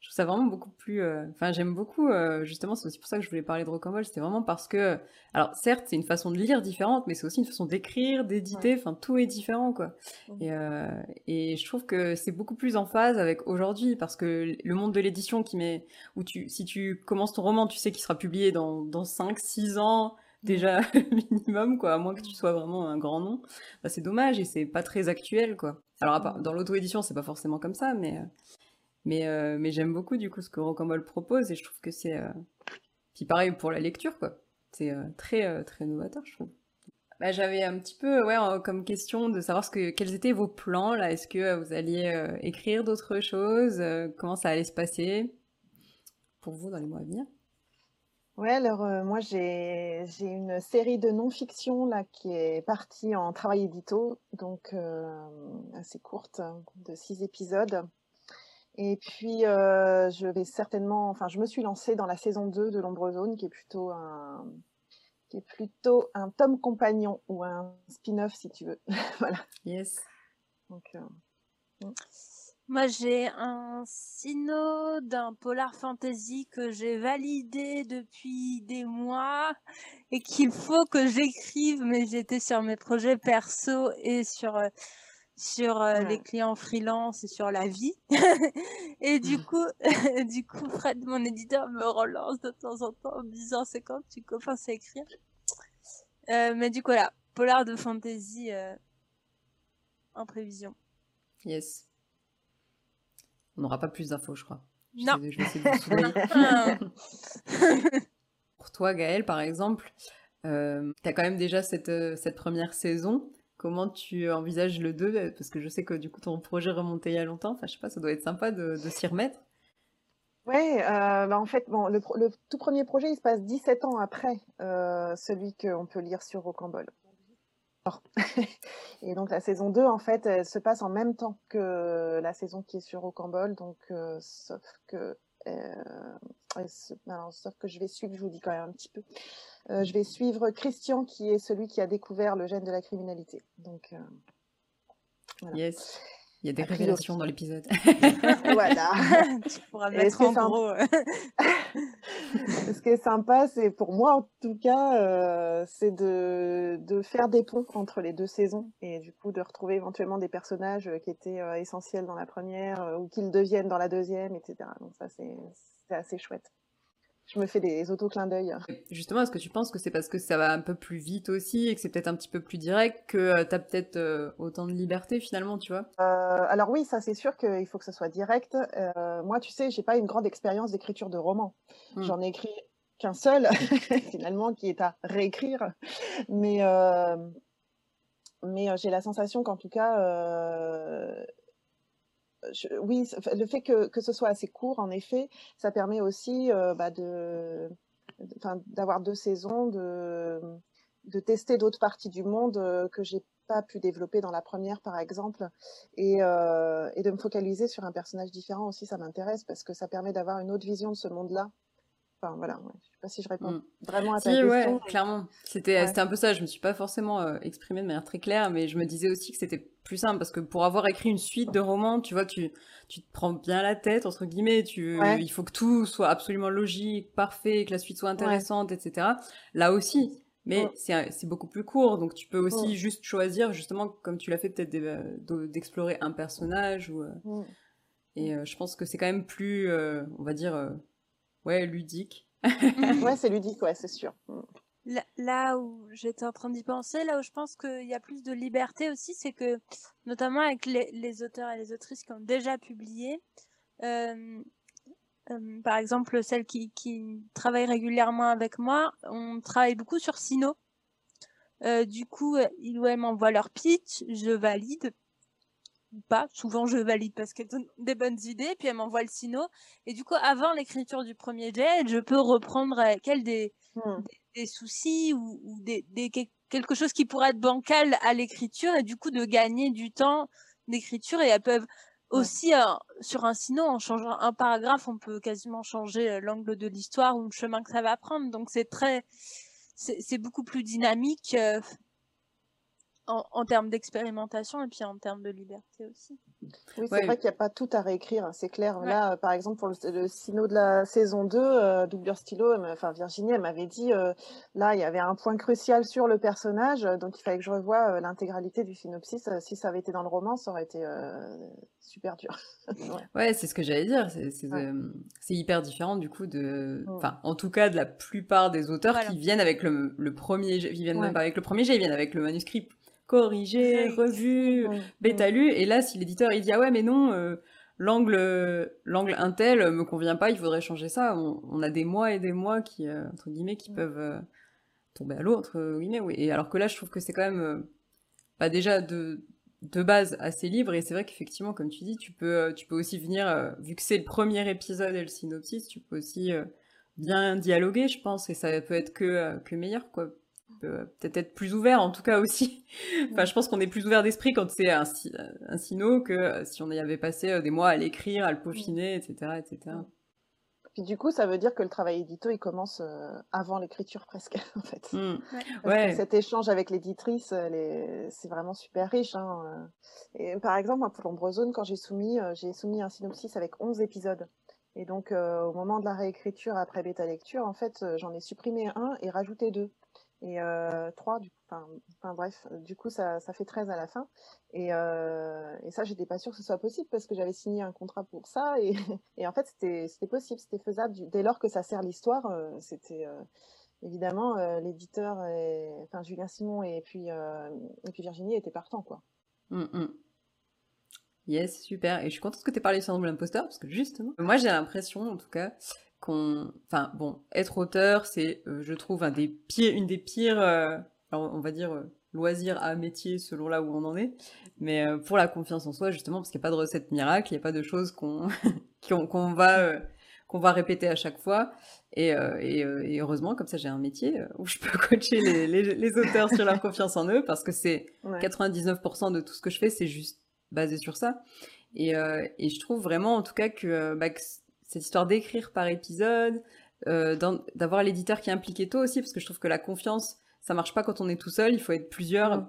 je trouve ça vraiment beaucoup plus euh, enfin euh... j'aime beaucoup euh, justement c'est aussi pour ça que je voulais parler de Rocambole. C'était vraiment parce que alors certes c'est une façon de lire différente mais c'est aussi une façon d'écrire d'éditer. Enfin ouais. tout est différent quoi. Et, euh, et je trouve que c'est beaucoup plus en phase avec aujourd'hui parce que le monde de l'édition qui met où tu si tu commences ton roman tu sais qu'il sera publié dans dans 5 6 ans déjà minimum quoi à moins que tu sois vraiment un grand nom. Bah, c'est dommage et c'est pas très actuel quoi. Alors part, dans l'auto édition c'est pas forcément comme ça mais mais, euh, mais j'aime beaucoup du coup ce que Rocambole propose et je trouve que c'est. Euh... Puis pareil pour la lecture, quoi. C'est euh, très, très novateur, je trouve. Bah, J'avais un petit peu ouais, comme question de savoir ce que, quels étaient vos plans là. Est-ce que vous alliez écrire d'autres choses Comment ça allait se passer pour vous dans les mois à venir? Ouais, alors moi j'ai une série de non-fiction là qui est partie en travail édito, donc assez courte, de six épisodes. Et puis, euh, je vais certainement, enfin, je me suis lancée dans la saison 2 de l'Ombre Zone, qui est plutôt un, qui est plutôt un tome compagnon ou un spin-off si tu veux. voilà. Yes. Donc, mm. Moi, j'ai un sino d'un polar fantasy que j'ai validé depuis des mois et qu'il faut que j'écrive, mais j'étais sur mes projets perso et sur euh, sur euh, les clients freelance et sur la vie. et du mmh. coup, du coup, Fred, mon éditeur, me relance de temps en temps en me disant c'est quand tu commences à écrire? Euh, mais du coup, voilà, polar de fantasy en prévision. Yes. On n'aura pas plus d'infos, je crois. non. Pour toi, Gaëlle, par exemple, euh, tu as quand même déjà cette, euh, cette première saison. Comment tu envisages le 2 Parce que je sais que du coup, ton projet remontait il y a longtemps. Enfin, je sais pas, ça doit être sympa de, s'y remettre. Ouais, euh, bah en fait, bon, le, tout premier projet, il se passe 17 ans après euh, celui qu'on peut lire sur Rocambole. Et donc la saison 2, en fait, elle se passe en même temps que la saison qui est sur Rocambole, donc euh, sauf que euh, sauf que je vais suivre, je vous dis quand même un petit peu, euh, je vais suivre Christian qui est celui qui a découvert le gène de la criminalité. Donc voilà. Yes. Il y a des révélations dans l'épisode. voilà. tu pourras mettre en gros. ce qui est sympa, c'est pour moi en tout cas, euh, c'est de, de, faire des ponts entre les deux saisons et du coup de retrouver éventuellement des personnages euh, qui étaient euh, essentiels dans la première ou qu'ils deviennent dans la deuxième, etc. Donc ça, c'est assez chouette je me fais des auto-clins d'œil. Justement, est-ce que tu penses que c'est parce que ça va un peu plus vite aussi et que c'est peut-être un petit peu plus direct que euh, tu as peut-être euh, autant de liberté finalement, tu vois? Euh, Alors oui, ça c'est sûr qu'il faut que ce soit direct. moi, tu sais, j'ai pas une grande expérience d'écriture de roman. Hmm. J'en ai écrit qu'un seul finalement qui est à réécrire. Mais mais j'ai la sensation qu'en tout cas, oui, le fait que, ce soit assez court, en effet, ça permet aussi euh, bah, d'avoir deux saisons, de, de tester d'autres parties du monde euh, que j'ai pas pu développer dans la première, par exemple, et, euh, et de me focaliser sur un personnage différent aussi, ça m'intéresse parce que ça permet d'avoir une autre vision de ce monde-là Enfin, voilà, ouais. je sais pas si je réponds mm. vraiment à ta question. Ouais, clairement. C'était un peu ça. Je me suis pas forcément euh, exprimée de manière très claire, mais je me disais aussi que c'était plus simple parce que pour avoir écrit une suite de romans, tu vois, tu, tu te prends bien la tête, entre guillemets. Tu, Il faut que tout soit absolument logique, parfait, que la suite soit intéressante, etc. Là aussi. Mais mm. c'est beaucoup plus court, donc tu peux aussi juste choisir, justement, comme tu l'as fait peut-être euh, d'explorer un personnage. Ou, euh, Et je pense que c'est quand même plus, on va dire ouais, ludique. ouais, c'est ludique, ouais, c'est sûr. Mm. Là, où j'étais en train d'y penser, là où je pense qu'il y a plus de liberté aussi, c'est que, notamment avec les, auteurs et les autrices qui ont déjà publié, euh, euh, par exemple, celles qui, qui travaillent régulièrement avec moi, on travaille beaucoup sur Sino. Euh, du coup, ils ou elles m'envoient leur pitch, je valide, ou pas. Souvent, je valide parce qu'elle donne des bonnes idées, puis elle m'envoie le sino. Et du coup, avant l'écriture du premier jet, je peux reprendre avec elle des, hmm. des, soucis ou, des, des, quelque chose qui pourrait être bancal à l'écriture et du coup de gagner du temps d'écriture. Et elles peuvent aussi, euh, sur un sino, en changeant un paragraphe, on peut quasiment changer euh, l'angle de l'histoire ou le chemin que ça va prendre. Donc, c'est très, c'est beaucoup plus dynamique. Euh, en, termes d'expérimentation et puis en termes de liberté aussi. Oui, c'est vrai qu'il n'y a pas tout à réécrire, hein, c'est clair. Là, par exemple, pour le, le, sino de la saison 2, euh, doublure stylo, enfin Virginie, elle m'avait dit, euh, là, il y avait un point crucial sur le personnage, donc il fallait que je revoie euh, l'intégralité du synopsis. si ça avait été dans le roman, ça aurait été super dur. ouais, c'est ce que j'allais dire. C'est hyper différent du coup de, mm. enfin, en tout cas de la plupart des auteurs qui viennent avec le, le premier, ils viennent même pas avec le premier jet, ils viennent avec le manuscrit corrigé, revu, bêta lu. Et là, si l'éditeur il dit ah ouais mais non, euh, l'angle l'angle intel me convient pas, il faudrait changer ça. On, a des mois et des mois qui euh, entre guillemets qui peuvent euh, tomber à l'eau entre guillemets. Oui. Et alors que là, je trouve que c'est quand même pas déjà de de base assez libre et c'est vrai qu'effectivement comme tu dis tu peux tu peux aussi venir vu que c'est le premier épisode et le synopsis tu peux aussi bien dialoguer je pense et ça peut être que que meilleur quoi peut-être être plus ouvert en tout cas aussi. enfin, je pense qu'on est plus ouvert d'esprit quand c'est un, un sino que si on y avait passé euh, des mois à l'écrire, à le peaufiner, etc., etc. Puis du coup, ça veut dire que le travail édito, il commence euh, avant l'écriture presque, en fait. Mmh. Ouais. cet échange avec l'éditrice, c'est vraiment super riche. Hein. Euh. Et par exemple, pour l'Ombrezone, quand j'ai soumis, euh, j'ai soumis un synopsis avec 11 épisodes. Et donc, au moment de la réécriture après bêta lecture, en fait, j'en ai supprimé un et rajouté deux et euh, 3 du enfin, enfin, bref du coup ça, fait 13 à la fin et, euh, et ça j'étais pas sûre que ce soit possible parce que j'avais signé un contrat pour ça et, en fait c'était possible c'était faisable dès lors que ça sert l'histoire euh, c'était euh, évidemment euh, l'éditeur enfin Julien Simon et puis Virginie étaient partants quoi mmh, mmh. Yes, super. Et je suis contente que tu aies parlé du syndrome de l'imposteur, parce que justement, moi j'ai l'impression, en tout cas, qu'on, enfin bon, être auteur, c'est, euh, je trouve, un des pires, une des pires, euh, on va dire euh, loisir à métier selon là où on en est, mais pour la confiance en soi justement, parce qu'il n'y a pas de recette miracle, il n'y a pas de choses qu'on qu'on va qu'on va répéter à chaque fois. Et, et, et heureusement, comme ça, j'ai un métier où je peux coacher les, les, auteurs sur leur confiance en eux, parce que c'est 99% de tout ce que je fais, c'est juste basé sur ça. Et, et je trouve vraiment, en tout cas, que, bah, que cette histoire d'écrire par épisode, euh, d'avoir l'éditeur qui est impliqué tôt aussi, parce que je trouve que la confiance, ça marche pas quand on est tout seul, il faut être plusieurs,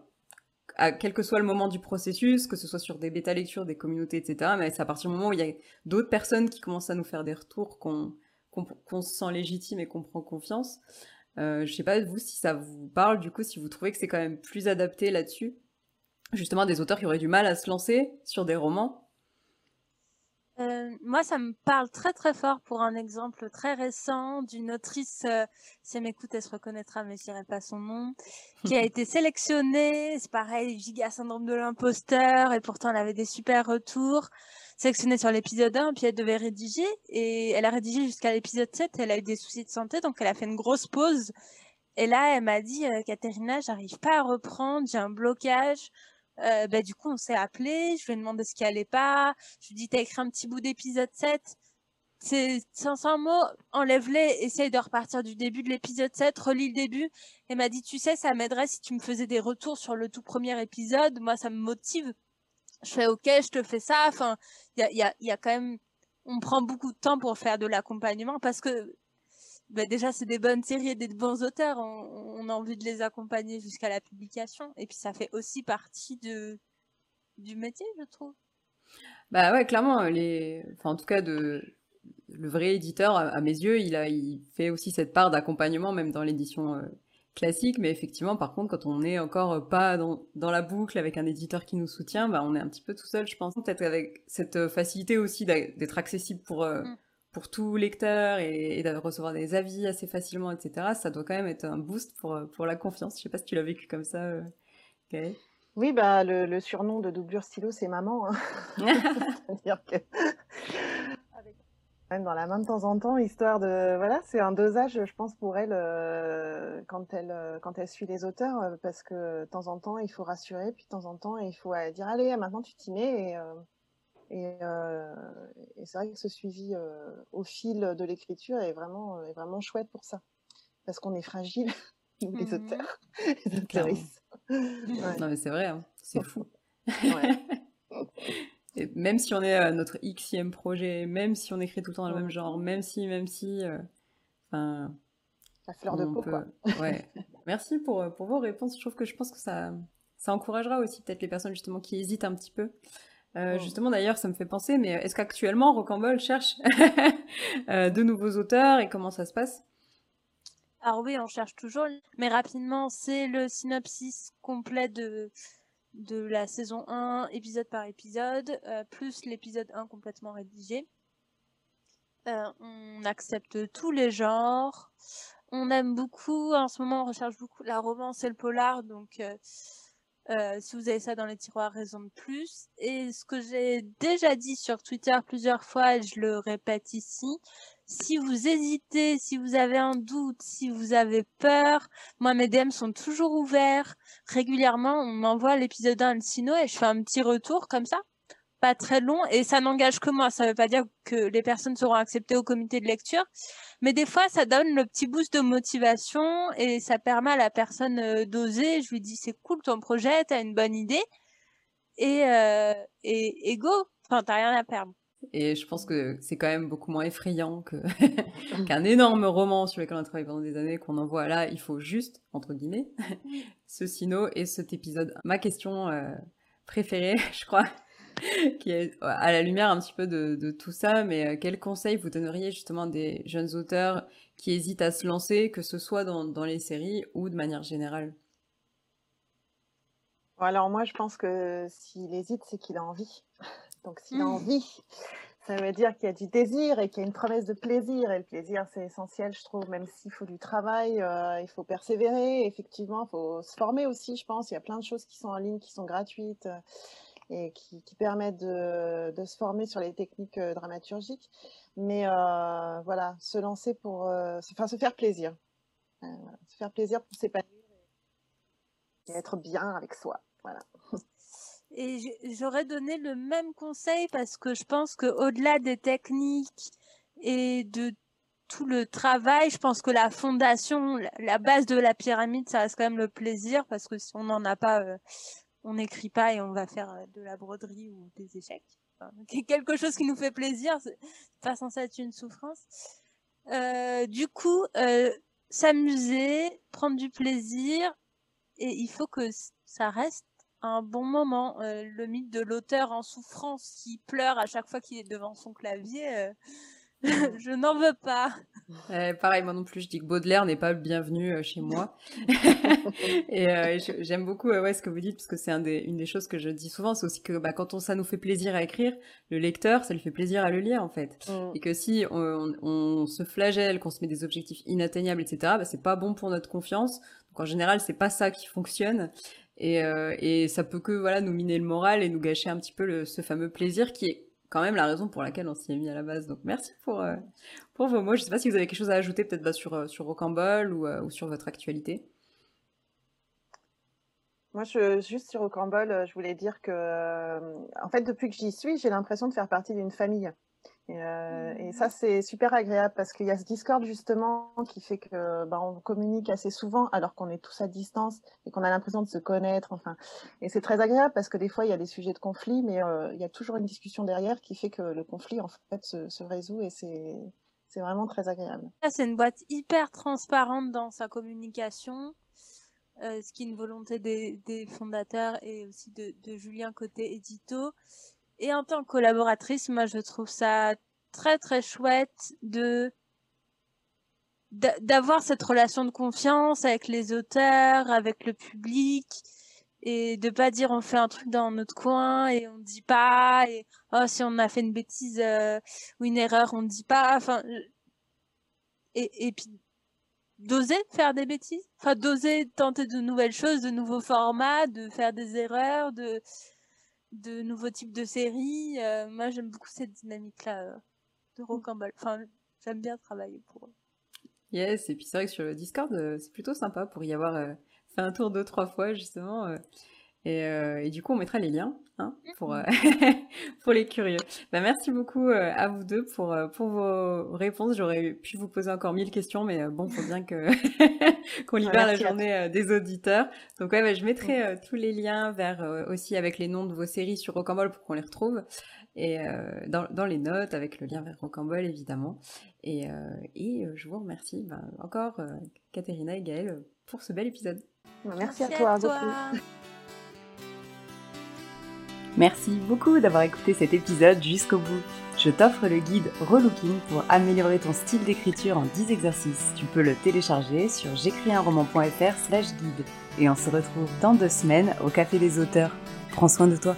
à quel que soit le moment du processus, que ce soit sur des bêta lectures, des communautés, etc. Mais c'est à partir du moment où il y a d'autres personnes qui commencent à nous faire des retours, qu'on se sent légitime et qu'on prend confiance. Euh, je sais pas, vous, si ça vous parle, du coup, si vous trouvez que c'est quand même plus adapté là-dessus. Justement, des auteurs qui auraient du mal à se lancer sur des romans, euh, moi, ça me parle très très fort pour un exemple très récent d'une autrice, euh, si elle m'écoute, elle se reconnaîtra, mais je dirai pas son nom, qui a été sélectionnée, c'est pareil, giga syndrome de l'imposteur, et pourtant elle avait des super retours, sélectionnée sur l'épisode 1, puis elle devait rédiger, et elle a rédigé jusqu'à l'épisode 7, elle a eu des soucis de santé, donc elle a fait une grosse pause, et là, elle m'a dit, euh, Katerina, j'arrive pas à reprendre, j'ai un blocage, euh, bah, du coup, on s'est appelé, je lui ai demandé ce qui allait pas, je lui ai dit, t'as écrit un petit bout d'épisode 7, c'est 500 mots, enlève-les, essaye de repartir du début de l'épisode 7, relis le début, et m'a dit, tu sais, ça m'aiderait si tu me faisais des retours sur le tout premier épisode, moi, ça me motive. Je fais, ok, je te fais ça, enfin, il y a, y, a, y a quand même, on prend beaucoup de temps pour faire de l'accompagnement parce que bah déjà c'est des bonnes séries et des bons auteurs, on, a envie de les accompagner jusqu'à la publication. Et puis ça fait aussi partie de du métier, je trouve. Bah ouais, clairement les enfin en tout cas de le vrai éditeur à mes yeux, il a il fait aussi cette part d'accompagnement même dans l'édition euh, classique, mais effectivement par contre quand on n'est encore pas dans, dans la boucle avec un éditeur qui nous soutient, bah on est un petit peu tout seul, je pense, peut-être avec cette facilité aussi d'être accessible pour euh, mm pour tout lecteur et, de recevoir des avis assez facilement, etc., ça doit quand même être un boost pour, euh, pour la confiance. Je sais pas si tu l'as vécu comme ça, euh, Oui, bah, le, surnom de doublure stylo, c'est maman. Hein. C'est-à-dire que même dans la main de temps en temps, histoire de voilà, c'est un dosage, je pense pour elle euh, quand elle quand elle suit les auteurs, parce que de temps en temps il faut rassurer, puis de temps en temps il faut dire allez maintenant tu t'y mets et et, euh, et c'est vrai que ce suivi euh, au fil de l'écriture est vraiment, est vraiment chouette pour ça. Parce qu'on est fragile, nous, les mmh auteurs, les autoristes. Non, mais c'est vrai, hein. c'est fou. Ouais. et même si on est à notre xème projet, même si on écrit tout le temps dans le même genre, même si, même si. Euh, enfin. la fleur de peau, quoi. ouais. Merci pour, pour vos réponses. Je trouve que je pense que ça, ça encouragera aussi peut-être les personnes justement qui hésitent un petit peu euh, oh. Justement, d'ailleurs, ça me fait penser, mais est-ce qu'actuellement, Rocambole cherche euh, de nouveaux auteurs et comment ça se passe? Alors oui, on cherche toujours, mais rapidement, c'est le synopsis complet de, de la saison 1, épisode par épisode, euh, plus l'épisode 1 complètement rédigé. on accepte tous les genres. On aime beaucoup, en ce moment, on recherche beaucoup la romance et le polar, donc euh, si vous avez ça dans les tiroirs, raison de plus. Et ce que j'ai déjà dit sur Twitter plusieurs fois, et je le répète ici, si vous hésitez, si vous avez un doute, si vous avez peur, moi mes DM sont toujours ouverts. Régulièrement, on m'envoie l'épisode 1 de Sino et je fais un petit retour comme ça pas très long et ça n'engage que moi. Ça ne veut pas dire que les personnes seront acceptées au comité de lecture, mais des fois ça donne le petit boost de motivation et ça permet à la personne euh, d'oser. Je lui dis c'est cool ton projet, t'as une bonne idée et, euh, et, go. Enfin t'as rien à perdre. Et je pense que c'est quand même beaucoup moins effrayant qu'un énorme roman sur lequel on a travaillé pendant des années qu'on envoie là. Il faut juste, entre guillemets, ce sino et cet épisode. Ma question euh, préférée, je crois, qui est à la lumière un petit peu de, tout ça, mais euh, quel conseil vous donneriez justement des jeunes auteurs qui hésitent à se lancer, que ce soit dans, dans les séries ou de manière générale? Alors moi, je pense que s'il hésite, c'est qu'il a envie. Donc s'il a mmh. envie, ça veut dire qu'il y a du désir et qu'il y a une promesse de plaisir. Et le plaisir, c'est essentiel, je trouve, même s'il faut du travail, euh, il faut persévérer. Effectivement, il faut se former aussi, je pense. Il y a plein de choses qui sont en ligne, qui sont gratuites et qui, permettent de, se former sur les techniques euh, dramaturgiques. Mais voilà, se lancer pour, enfin, se faire plaisir. se faire plaisir pour s'épanouir et être bien avec soi. Voilà. Et j'aurais donné le même conseil parce que je pense que au-delà des techniques et de tout le travail, je pense que la fondation, la base de la pyramide, ça reste quand même le plaisir parce que si on n'en a pas, euh, on n'écrit pas et on va faire euh, de la broderie ou des échecs. quelque chose qui nous fait plaisir, pas censé être une souffrance. Euh, du coup, s'amuser, prendre du plaisir et il faut que ça reste un bon moment. Euh, le mythe de l'auteur en souffrance qui pleure à chaque fois qu'il est devant son clavier, euh, je n'en veux pas. pareil, moi non plus, je dis que Baudelaire n'est pas le bienvenu euh, chez moi. et j'aime beaucoup ouais, ce que vous dites, parce que c'est un une des choses que je dis souvent, c'est aussi que bah, quand on, ça nous fait plaisir à écrire, le lecteur, ça lui fait plaisir à le lire, en fait. Mm. Et que si on, se flagelle, qu'on se met des objectifs inatteignables, etc., bah, c'est pas bon pour notre confiance. Donc en général, c'est pas ça qui fonctionne. Et, euh, et ça peut que voilà nous miner le moral et nous gâcher un petit peu le, ce fameux plaisir qui est quand même la raison pour laquelle on s'y est mis à la base. Donc merci pour, euh, pour vos mots. Je sais pas si vous avez quelque chose à ajouter peut-être bah, sur, euh, sur Rocambole ou, ou sur votre actualité. Moi, juste sur Rocambole, je voulais dire que, en fait, depuis que j'y suis, j'ai l'impression de faire partie d'une famille. Euh, et, ça, c'est super agréable parce qu'il y a ce Discord justement qui fait que bah, on communique assez souvent alors qu'on est tous à distance et qu'on a l'impression de se connaître. Enfin, et c'est très agréable parce que des fois il y a des sujets de conflit, mais euh, il y a toujours une discussion derrière qui fait que le conflit en fait se, résout et c'est c'est vraiment très agréable. C'est une boîte hyper transparente dans sa communication. Euh, ce qui est une volonté des, des fondateurs et aussi de, de Julien côté édito. Et en tant que collaboratrice, moi, je trouve ça très, très chouette de d'avoir cette relation de confiance avec les auteurs, avec le public, et de pas dire on fait un truc dans notre coin et on dit pas, et oh, si on a fait une bêtise euh, ou une erreur, on dit pas. Enfin, et, et puis d'oser faire des bêtises, enfin d'oser tenter de nouvelles choses, de nouveaux formats, de faire des erreurs, de de nouveaux types de séries. Euh, moi, j'aime beaucoup cette dynamique-là euh, de Rocambole. Enfin, j'aime bien travailler pour eux. Yes, et puis c'est vrai que sur le Discord, euh, c'est plutôt sympa pour y avoir fait un tour deux, trois fois, justement. Et, du coup, on mettra les liens hein, pour, pour les curieux. Bah, merci beaucoup à vous deux pour, pour vos réponses. J'aurais pu vous poser encore mille questions, mais bon, faut bien que qu'on libère la journée des auditeurs. Donc ouais, bah, je mettrai tous les liens vers aussi avec les noms de vos séries sur Rocambole pour qu'on les retrouve et dans, dans, les notes avec le lien vers Rocambole évidemment. Et, et je vous remercie bah, encore Katerina et Gaëlle pour ce bel épisode. Merci, à toi. À toi. Merci beaucoup d'avoir écouté cet épisode jusqu'au bout. Je t'offre le guide Relooking pour améliorer ton style d'écriture en 10 exercices. Tu peux le télécharger sur j'écrisunroman.fr slash guide. Et on se retrouve dans deux semaines au Café des auteurs. Prends soin de toi.